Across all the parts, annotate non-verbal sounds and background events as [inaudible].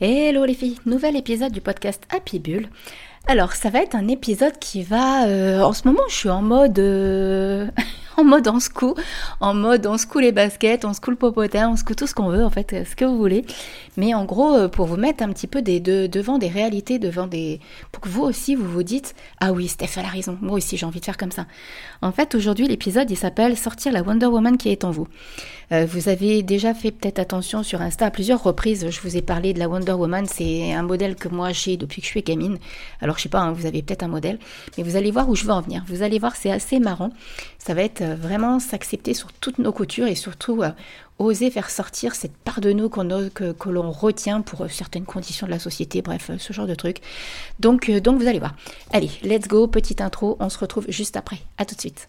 Hello les filles, nouvel épisode du podcast Happy Bull. Alors ça va être un épisode qui va... euh, en ce moment je suis en mode... euh, [laughs] en mode on se coud, en mode on se coud les baskets, on se coud le popotin, on se coud tout ce qu'on veut en fait, euh, ce que vous voulez. Mais en gros pour vous mettre un petit peu des, de- devant des réalités, devant des... pour que vous aussi vous vous dites ah oui Steph a raison, moi aussi j'ai envie de faire comme ça. En fait aujourd'hui l'épisode il s'appelle sortir la Wonder Woman qui est en vous. Euh, vous avez déjà fait peut-être attention sur Insta à plusieurs reprises. Je vous ai parlé de la Wonder Woman. C'est un modèle que moi j'ai depuis que je suis gamine. Alors je sais pas, hein, vous avez peut-être un modèle, mais vous allez voir où je veux en venir. Vous allez voir, c'est assez marrant. Ça va être euh, vraiment s'accepter sur toutes nos coutures et surtout euh, oser faire sortir cette part de nous qu'on que, que l'on retient pour certaines conditions de la société. Bref, ce genre de truc. Donc, donc vous allez voir. Allez, let's go. Petite intro. On se retrouve juste après. À tout de suite.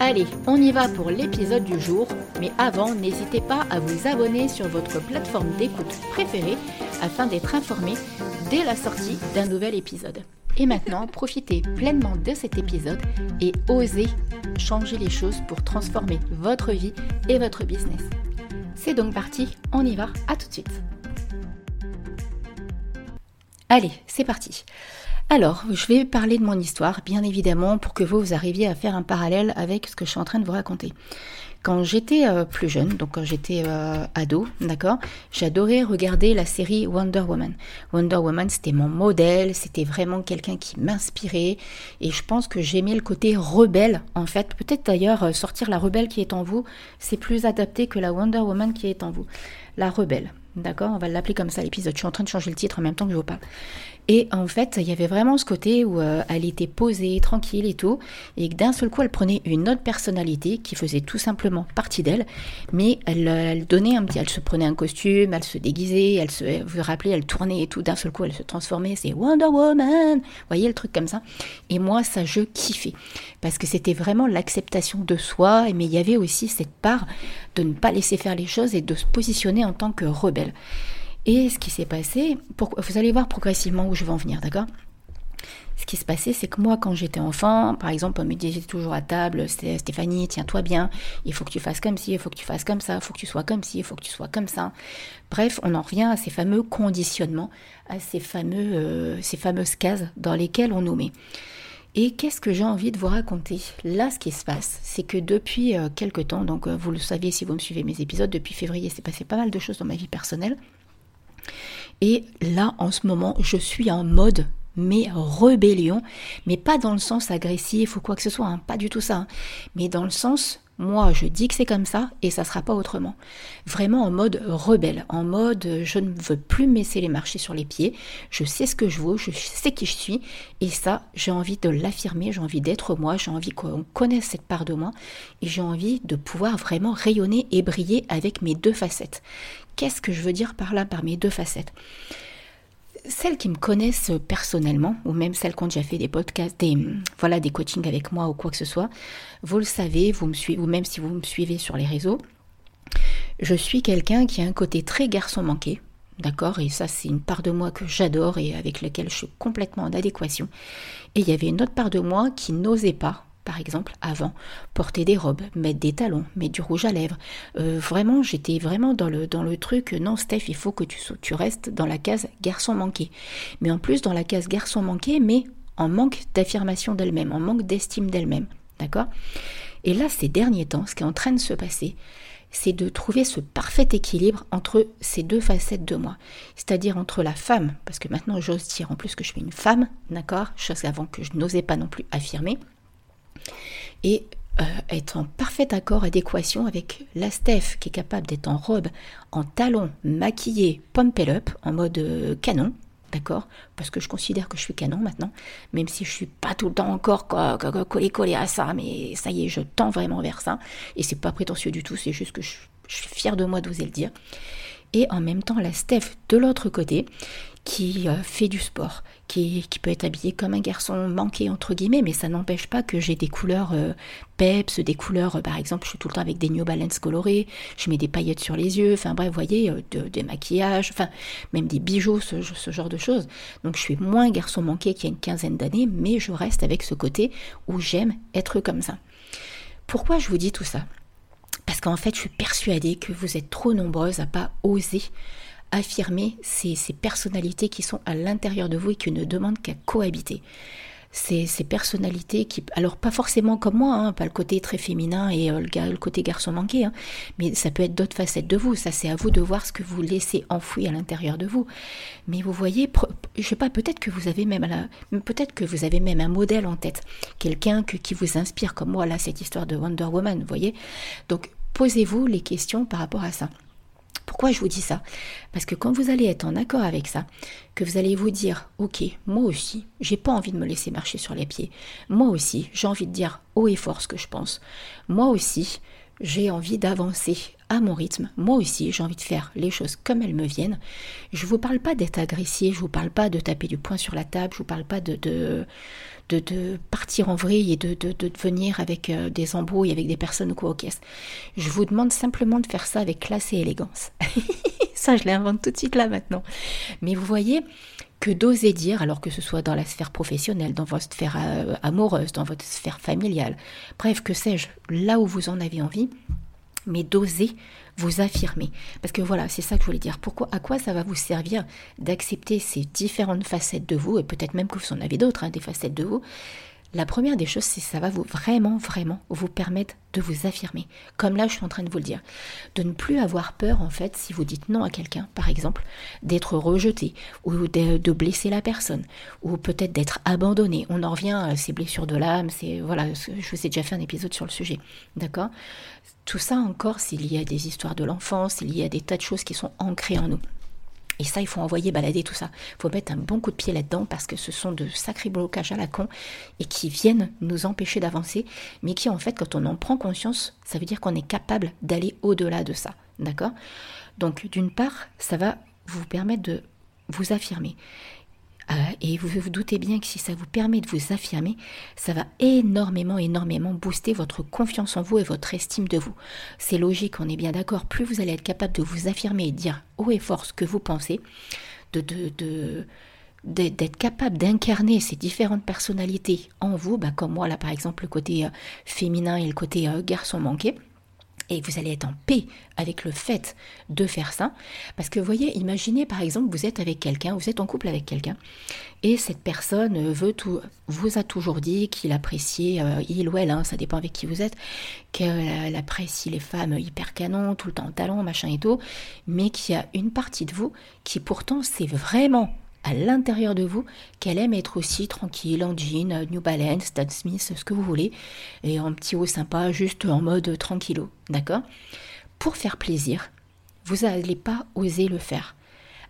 Allez, on y va pour l'épisode du jour, mais avant, n'hésitez pas à vous abonner sur votre plateforme d'écoute préférée afin d'être informé dès la sortie d'un nouvel épisode. Et maintenant, profitez pleinement de cet épisode et osez changer les choses pour transformer votre vie et votre business. C'est donc parti, on y va, à tout de suite. Allez, c'est parti. Alors, je vais parler de mon histoire, bien évidemment, pour que vous, vous arriviez à faire un parallèle avec ce que je suis en train de vous raconter. Quand j'étais euh, plus jeune, donc quand j'étais euh, ado, d'accord, j'adorais regarder la série Wonder Woman. Wonder Woman, c'était mon modèle, c'était vraiment quelqu'un qui m'inspirait, et je pense que j'aimais le côté rebelle, en fait. Peut-être d'ailleurs, euh, sortir la rebelle qui est en vous, c'est plus adapté que la Wonder Woman qui est en vous. La rebelle. D'accord On va l'appeler comme ça l'épisode. Je suis en train de changer le titre en même temps que je vous parle. Et en fait, il y avait vraiment ce côté où euh, elle était posée, tranquille et tout, et que d'un seul coup, elle prenait une autre personnalité qui faisait tout simplement partie d'elle, mais elle, euh, elle donnait un petit, elle se prenait un costume, elle se déguisait, elle se, vous vous rappelez, elle tournait et tout, d'un seul coup, elle se transformait, c'est Wonder Woman, vous voyez le truc comme ça. Et moi, ça, je kiffais, parce que c'était vraiment l'acceptation de soi, mais il y avait aussi cette part de ne pas laisser faire les choses et de se positionner en tant que rebelle. Et ce qui s'est passé, vous allez voir progressivement où je vais en venir, d'accord? Ce qui se passait, c'est que moi, quand j'étais enfant, par exemple, on me disait toujours à table, Sté- Stéphanie, tiens-toi bien, il faut que tu fasses comme ci, il faut que tu fasses comme ça, il faut que tu sois comme ci, il faut que tu sois comme ça. Bref, on en revient à ces fameux conditionnements, à ces, fameux, euh, ces fameuses cases dans lesquelles on nous met. Et qu'est-ce que j'ai envie de vous raconter? Là, ce qui se passe, c'est que depuis euh, quelque temps, donc euh, vous le savez si vous me suivez mes épisodes, depuis février, c'est passé pas mal de choses dans ma vie personnelle. Et là, en ce moment, je suis en mode mais rébellion, mais pas dans le sens agressif ou quoi que ce soit, hein, pas du tout ça, hein, mais dans le sens, moi je dis que c'est comme ça et ça sera pas autrement. Vraiment en mode rebelle, en mode euh, je ne veux plus me laisser les marcher sur les pieds, je sais ce que je veux, je sais qui je suis et ça j'ai envie de l'affirmer, j'ai envie d'être moi, j'ai envie qu'on connaisse cette part de moi et j'ai envie de pouvoir vraiment rayonner et briller avec mes deux facettes. Qu'est-ce que je veux dire par là, par mes deux facettes? Celles qui me connaissent personnellement, ou même celles qui ont déjà fait des podcasts, des, voilà, des coachings avec moi ou quoi que ce soit, vous le savez, vous me suivez, ou même si vous me suivez sur les réseaux, je suis quelqu'un qui a un côté très garçon manqué, d'accord Et ça, c'est une part de moi que j'adore et avec laquelle je suis complètement en adéquation. Et il y avait une autre part de moi qui n'osait pas, par exemple, avant, porter des robes, mettre des talons, mettre du rouge à lèvres. Euh, vraiment, j'étais vraiment dans le, dans le truc, non, Steph, il faut que tu, tu restes dans la case garçon manqué. Mais en plus, dans la case garçon manqué, mais en manque d'affirmation d'elle-même, en manque d'estime d'elle-même. D'accord? Et là, ces derniers temps, ce qui est en train de se passer, c'est de trouver ce parfait équilibre entre ces deux facettes de moi. C'est-à-dire entre la femme, parce que maintenant j'ose dire en plus que je suis une femme, d'accord? Chose avant que je n'osais pas non plus affirmer. Et euh, être en parfait accord, adéquation avec la Steph qui est capable d'être en robe, en talons, maquillée, pumped up, en mode euh, canon, d'accord? Parce que je considère que je suis canon maintenant, même si je suis pas tout le temps encore co- co- co- collé collé à ça, mais ça y est, je tends vraiment vers ça. Et c'est pas prétentieux du tout, c'est juste que je, je suis fière de moi d'oser le dire. et en même temps la Steph de l'autre côté qui euh, fait du sport, qui, peut être habillé comme un garçon manqué entre guillemets, mais ça n'empêche pas que j'ai des couleurs euh, peps, des couleurs, euh, par exemple, je suis tout le temps avec des New Balance colorés, je mets des paillettes sur les yeux, enfin bref, vous voyez, des maquillages, enfin même des bijoux, ce, ce, genre de choses. Donc je suis moins garçon manqué qu'il y a une quinzaine d'années, mais je reste avec ce côté où j'aime être comme ça. Pourquoi je vous dis tout ça? Parce qu'en fait, je suis persuadée que vous êtes trop nombreuses à pas oser affirmer ces, personnalités qui sont à l'intérieur de vous et qui ne demandent qu'à cohabiter. Ces, personnalités qui, alors pas forcément comme moi, hein, pas le côté très féminin et euh, le, côté garçon manqué, hein, mais ça peut être d'autres facettes de vous. Ça, c'est à vous de voir ce que vous laissez enfoui à l'intérieur de vous. Mais vous voyez, je sais pas, peut-être que vous avez même, peut-être que vous avez même un modèle en tête, quelqu'un qui vous inspire comme moi là cette histoire de Wonder Woman, vous voyez. Donc posez-vous les questions par rapport à ça. Pourquoi je vous dis ça? Parce que quand vous allez être en accord avec ça, que vous allez vous dire, ok, moi aussi, j'ai pas envie de me laisser marcher sur les pieds. Moi aussi, j'ai envie de dire haut et fort ce que je pense. Moi aussi, j'ai envie d'avancer à mon rythme. Moi aussi, j'ai envie de faire les choses comme elles me viennent. Je vous parle pas d'être agressif, je vous parle pas de taper du poing sur la table, je vous parle pas de, de, de, partir en vrille et de, de, venir avec euh, des embrouilles avec des personnes ou quoi au caisse. Je vous demande simplement de faire ça avec classe et élégance. [laughs] ça, je l'invente tout de suite là maintenant. Mais vous voyez que d'oser dire, alors que ce soit dans la sphère professionnelle, dans votre sphère euh, amoureuse, dans votre sphère familiale, bref, que sais-je, là où vous en avez envie, mais d'oser vous affirmer. Parce que voilà, c'est ça que je voulais dire. Pourquoi, à quoi ça va vous servir d'accepter ces différentes facettes de vous, et peut-être même que vous en avez d'autres, hein, des facettes de vous, la première des choses, c'est ça va vous vraiment, vraiment vous permettre de vous affirmer. Comme là, je suis en train de vous le dire. De ne plus avoir peur, en fait, si vous dites non à quelqu'un, par exemple, d'être rejeté, ou de, blesser la personne, ou peut-être d'être abandonné. On en revient à ces blessures de l'âme, c'est, voilà, je vous ai déjà fait un épisode sur le sujet. D'accord? Tout ça encore, c'est lié à des histoires de l'enfance, c'est lié à des tas de choses qui sont ancrées en nous. Et ça, il faut envoyer balader tout ça. Il faut mettre un bon coup de pied là-dedans parce que ce sont de sacrés blocages à la con et qui viennent nous empêcher d'avancer, mais qui en fait, quand on en prend conscience, ça veut dire qu'on est capable d'aller au-delà de ça. D'accord? Donc d'une part, ça va vous permettre de vous affirmer. Euh, et vous vous doutez bien que si ça vous permet de vous affirmer, ça va énormément, énormément booster votre confiance en vous et votre estime de vous. C'est logique, on est bien d'accord. Plus vous allez être capable de vous affirmer et dire haut et fort ce que vous pensez, de, d'être capable d'incarner ces différentes personnalités en vous, bah comme moi là par exemple le côté euh, féminin et le côté euh, garçon manqué, et vous allez être en paix avec le fait de faire ça. Parce que vous voyez, imaginez par exemple, vous êtes avec quelqu'un, vous êtes en couple avec quelqu'un, et cette personne veut tout, vous a toujours dit qu'il appréciait, euh, il ou elle, hein, ça dépend avec qui vous êtes, qu'elle apprécie les femmes hyper canon, tout le temps en talon, machin et tout, mais qu'il y a une partie de vous qui pourtant c'est vraiment à l'intérieur de vous qu'elle aime être aussi tranquille en jean, New Balance, Stan Smith, ce que vous voulez, et en petit haut sympa, juste en mode tranquillo, d'accord? Pour faire plaisir, vous n'allez pas oser le faire.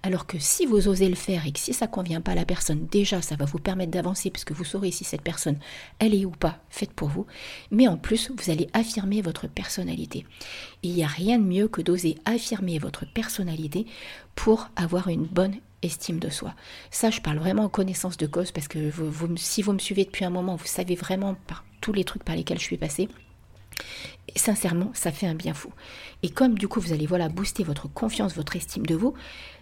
Alors que si vous osez le faire et que si ça convient pas à la personne, déjà ça va vous permettre d'avancer puisque vous saurez si cette personne elle est ou pas faite pour vous. Mais en plus, vous allez affirmer votre personnalité. il n'y a rien de mieux que d'oser affirmer votre personnalité pour avoir une bonne estime de soi. Ça, je parle vraiment en connaissance de cause parce que si vous me suivez depuis un moment, vous savez vraiment par tous les trucs par lesquels je suis passée. Sincèrement, ça fait un bien fou. Et comme du coup, vous allez voilà booster votre confiance, votre estime de vous,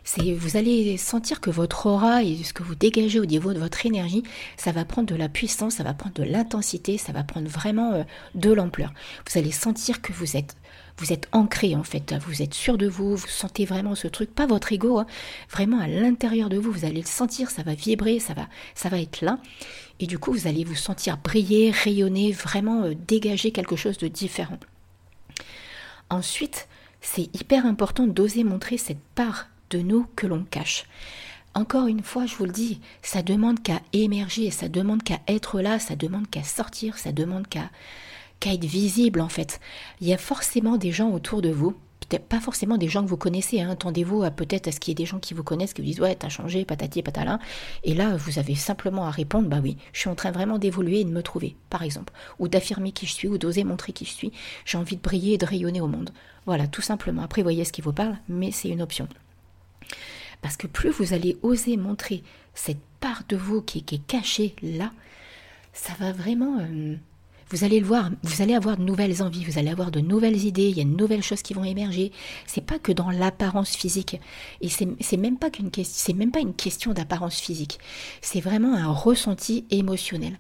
c'est vous allez sentir que votre aura et ce que vous dégagez au niveau de votre énergie, ça va prendre de la puissance, ça va prendre de l'intensité, ça va prendre vraiment euh, de l'ampleur. Vous allez sentir que vous êtes vous êtes ancré en fait, vous êtes sûr de vous, vous sentez vraiment ce truc, pas votre ego, hein. vraiment à l'intérieur de vous, vous allez le sentir, ça va vibrer, ça va, ça va être là, et du coup vous allez vous sentir briller, rayonner, vraiment euh, dégager quelque chose de différent. Ensuite, c'est hyper important d'oser montrer cette part de nous que l'on cache. Encore une fois, je vous le dis, ça demande qu'à émerger, ça demande qu'à être là, ça demande qu'à sortir, ça demande qu'à qu'à être visible en fait. Il y a forcément des gens autour de vous, pas forcément des gens que vous connaissez. Hein. Attendez-vous à peut-être à ce qu'il y ait des gens qui vous connaissent, qui vous disent ouais, t'as changé, patati patala. Et là, vous avez simplement à répondre bah oui, je suis en train vraiment d'évoluer et de me trouver, par exemple, ou d'affirmer qui je suis, ou d'oser montrer qui je suis. J'ai envie de briller et de rayonner au monde. Voilà, tout simplement. Après, voyez ce qui vous parle, mais c'est une option. Parce que plus vous allez oser montrer cette part de vous qui, est cachée là, ça va vraiment euh, vous allez le voir, vous allez avoir de nouvelles envies, vous allez avoir de nouvelles idées, il y a de nouvelles choses qui vont émerger. C'est pas que dans l'apparence physique. Et c'est même pas qu'une question, c'est même pas une question d'apparence physique. C'est vraiment un ressenti émotionnel.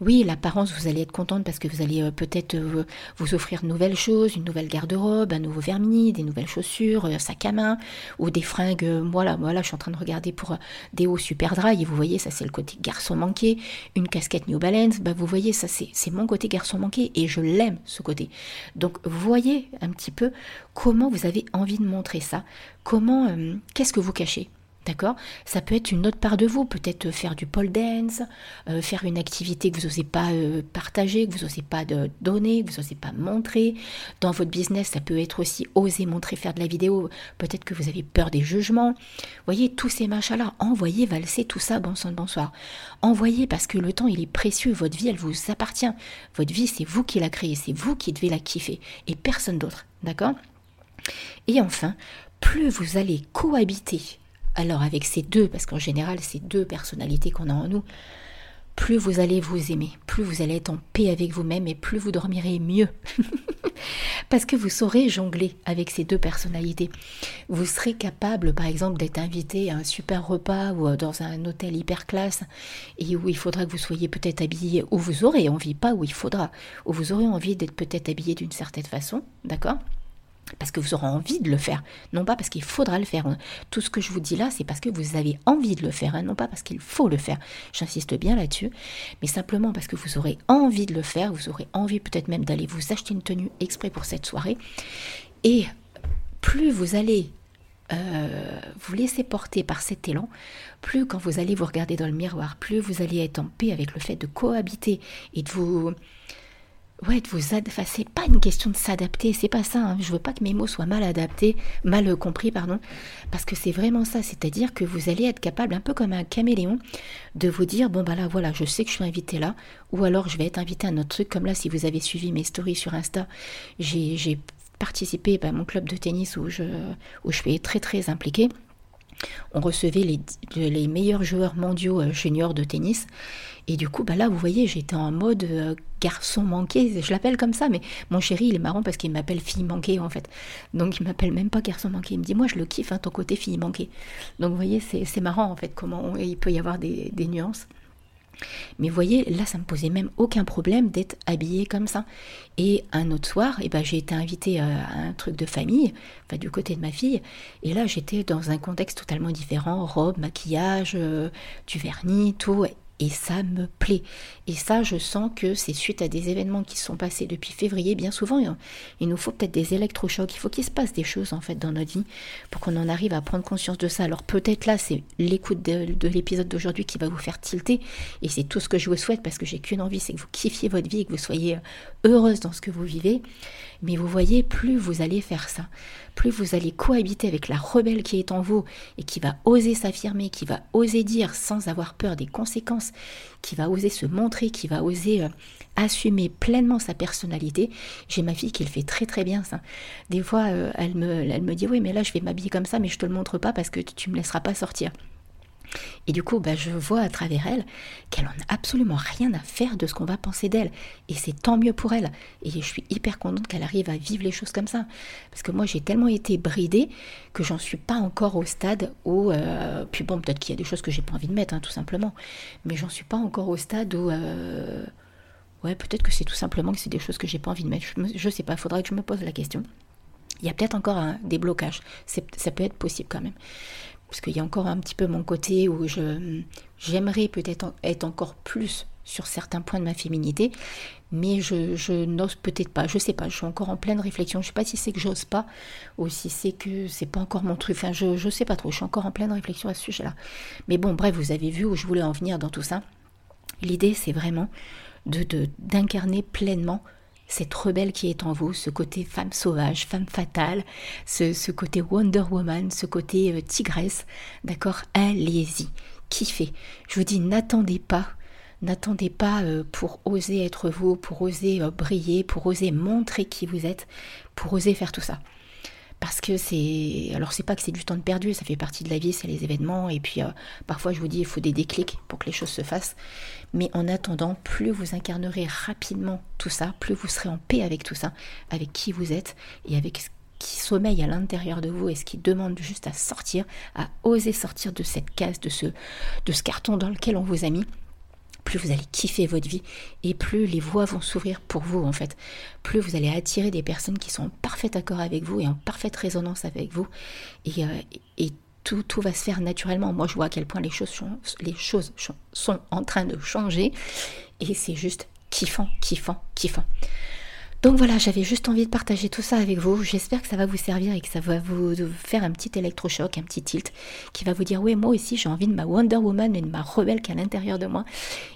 Oui, l'apparence, vous allez être contente parce que vous allez euh, peut-être euh, vous offrir de nouvelles choses, une nouvelle garde-robe, un nouveau vernis, des nouvelles chaussures, un sac à main, ou des fringues. voilà, moi là, je suis en train de regarder pour euh, des hauts super dry, et vous voyez, ça c'est le côté garçon manqué. Une casquette New Balance, bah vous voyez, ça c'est mon côté garçon manqué et je l'aime ce côté. Donc voyez un petit peu comment vous avez envie de montrer ça, comment, euh, qu'est-ce que vous cachez? D'accord? Ça peut être une autre part de vous, peut-être faire du pole dance, euh, faire une activité que vous n'osez pas euh, partager, que vous n'osez pas donner, que vous n'osez pas montrer. Dans votre business, ça peut être aussi oser montrer, faire de la vidéo. Peut-être que vous avez peur des jugements. Voyez, tous ces machins-là, envoyez valser tout ça, bonsoir, bonsoir. Envoyez parce que le temps, il est précieux. Votre vie, elle vous appartient. Votre vie, c'est vous qui la créez, c'est vous qui devez la kiffer et personne d'autre. D'accord? Et enfin, plus vous allez cohabiter alors avec ces deux, parce qu'en général ces deux personnalités qu'on a en nous, plus vous allez vous aimer, plus vous allez être en paix avec vous-même et plus vous dormirez mieux. [laughs] Parce que vous saurez jongler avec ces deux personnalités. Vous serez capable, par exemple, d'être invité à un super repas ou dans un hôtel hyper classe et où il faudra que vous soyez peut-être habillé, où vous aurez envie, pas où il faudra, où vous aurez envie d'être peut-être habillé d'une certaine façon, d'accord? Parce que vous aurez envie de le faire, non pas parce qu'il faudra le faire. Tout ce que je vous dis là, c'est parce que vous avez envie de le faire, hein, non pas parce qu'il faut le faire. J'insiste bien là-dessus, mais simplement parce que vous aurez envie de le faire, vous aurez envie peut-être même d'aller vous acheter une tenue exprès pour cette soirée. Et plus vous allez euh, vous laisser porter par cet élan, plus quand vous allez vous regarder dans le miroir, plus vous allez être en paix avec le fait de cohabiter et de vous ouais, vous enfin, c'est pas une question de s'adapter, c'est pas ça. Hein. Je veux pas que mes mots soient mal adaptés, mal compris, pardon, parce que c'est vraiment ça. C'est-à-dire que vous allez être capable, un peu comme un caméléon, de vous dire bon bah là voilà, je sais que je suis invité là, ou alors je vais être invité à un autre truc. Comme là, si vous avez suivi mes stories sur Insta, j'ai participé à mon club de tennis où je où je suis très très impliquée on recevait les, meilleurs joueurs mondiaux euh, juniors de tennis et du coup, bah là, vous voyez, j'étais en mode euh, garçon manqué, je l'appelle comme ça, mais mon chéri, il est marrant parce qu'il m'appelle fille manquée en fait. Donc il m'appelle même pas garçon manqué. Il me dit, moi je le kiffe, hein, ton côté fille manquée. Donc vous voyez, c'est marrant en fait comment il peut y avoir des, nuances. Mais voyez, là, ça me posait même aucun problème d'être habillée comme ça. Et un autre soir, eh ben, j'ai été invitée à un truc de famille, enfin du côté de ma fille. Et là, j'étais dans un contexte totalement différent, robe, maquillage, euh, du vernis, tout. Et ça me plaît. Et ça, je sens que c'est suite à des événements qui se sont passés depuis février. Bien souvent, il nous faut peut-être des électrochocs. Il faut qu'il se passe des choses en fait dans notre vie pour qu'on en arrive à prendre conscience de ça. Alors peut-être là, c'est l'écoute de, l'épisode d'aujourd'hui qui va vous faire tilter. Et c'est tout ce que je vous souhaite parce que j'ai qu'une envie, c'est que vous kiffiez votre vie et que vous soyez heureuse dans ce que vous vivez. Mais vous voyez, plus vous allez faire ça, plus vous allez cohabiter avec la rebelle qui est en vous et qui va oser s'affirmer, qui va oser dire sans avoir peur des conséquences, qui va oser se montrer, qui va oser euh, assumer pleinement sa personnalité. J'ai ma fille qui le fait très très bien ça. Des fois, euh, elle, me, dit oui mais là je vais m'habiller comme ça mais je te le montre pas parce que tu me laisseras pas sortir. Et du coup, bah, je vois à travers elle qu'elle en a absolument rien à faire de ce qu'on va penser d'elle. Et c'est tant mieux pour elle. Et je suis hyper contente qu'elle arrive à vivre les choses comme ça. Parce que moi, j'ai tellement été bridée que j'en suis pas encore au stade où. Euh, puis bon, peut-être qu'il y a des choses que j'ai pas envie de mettre, hein, tout simplement. Mais j'en suis pas encore au stade où. Euh, ouais, peut-être que c'est tout simplement que c'est des choses que j'ai pas envie de mettre. Je, ne sais pas, il faudrait que je me pose la question. Il y a peut-être encore un déblocage. Ça peut être possible quand même parce qu'il y a encore un petit peu mon côté où je j'aimerais peut-être être encore plus sur certains points de ma féminité, mais je, n'ose peut-être pas, je sais pas, je suis encore en pleine réflexion, je sais pas si c'est que j'ose pas, ou si c'est que c'est pas encore mon truc, enfin je, je sais pas trop, je suis encore en pleine réflexion à ce sujet-là. Mais bon, bref, vous avez vu où je voulais en venir dans tout ça. L'idée, c'est vraiment de d'incarner pleinement cette rebelle qui est en vous, ce côté femme sauvage, femme fatale, ce, côté Wonder Woman, ce côté euh, tigresse, d'accord? Allez-y, kiffez. Je vous dis, n'attendez pas N'attendez pas euh, pour oser être vous, pour oser euh, briller, pour oser montrer qui vous êtes, pour oser faire tout ça. Parce que c'est. Alors, c'est pas que c'est du temps de perdu, ça fait partie de la vie, c'est les événements. Et puis, euh, parfois, je vous dis, il faut des déclics pour que les choses se fassent. Mais en attendant, plus vous incarnerez rapidement tout ça, plus vous serez en paix avec tout ça, avec qui vous êtes et avec ce qui sommeille à l'intérieur de vous et ce qui demande juste à sortir, à oser sortir de cette case, de ce, de ce carton dans lequel on vous a mis plus vous allez kiffer votre vie et plus les voies vont s'ouvrir pour vous en fait. Plus vous allez attirer des personnes qui sont en parfait accord avec vous et en parfaite résonance avec vous et, euh, tout, tout, va se faire naturellement. Moi je vois à quel point les choses, les choses sont en train de changer et c'est juste kiffant, kiffant, kiffant. Donc voilà, j'avais juste envie de partager tout ça avec vous. J'espère que ça va vous servir et que ça va vous faire un petit électrochoc, un petit tilt, qui va vous dire, oui, moi aussi j'ai envie de ma Wonder Woman et de ma rebelle qui est à l'intérieur de moi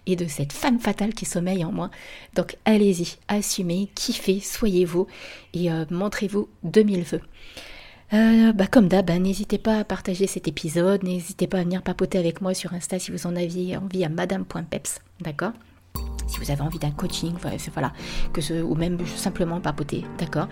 et de cette femme fatale qui sommeille en moi. Donc allez-y, assumez, kiffez, soyez vous et euh, montrez-vous de mille feux. Euh, bah comme d'hab, hein, n'hésitez pas à partager cet épisode, n'hésitez pas à venir papoter avec moi sur Insta si vous en aviez envie à madame.peps, d'accord? Si vous avez envie d'un coaching, voilà, ou même simplement papoter, d'accord?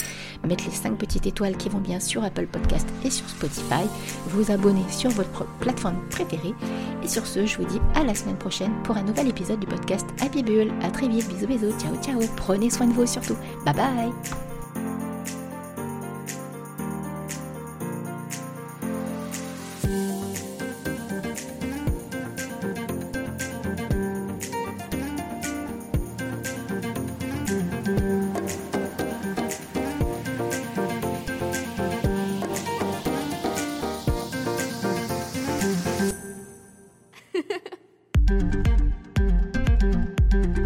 Mettre les 5 petites étoiles qui vont bien sur Apple Podcast et sur Spotify, vous abonner sur votre plateforme préférée. Et sur ce, je vous dis à la semaine prochaine pour un nouvel épisode du podcast Happy Bull. À très vite, bisous bisous, ciao ciao, prenez soin de vous surtout. Bye bye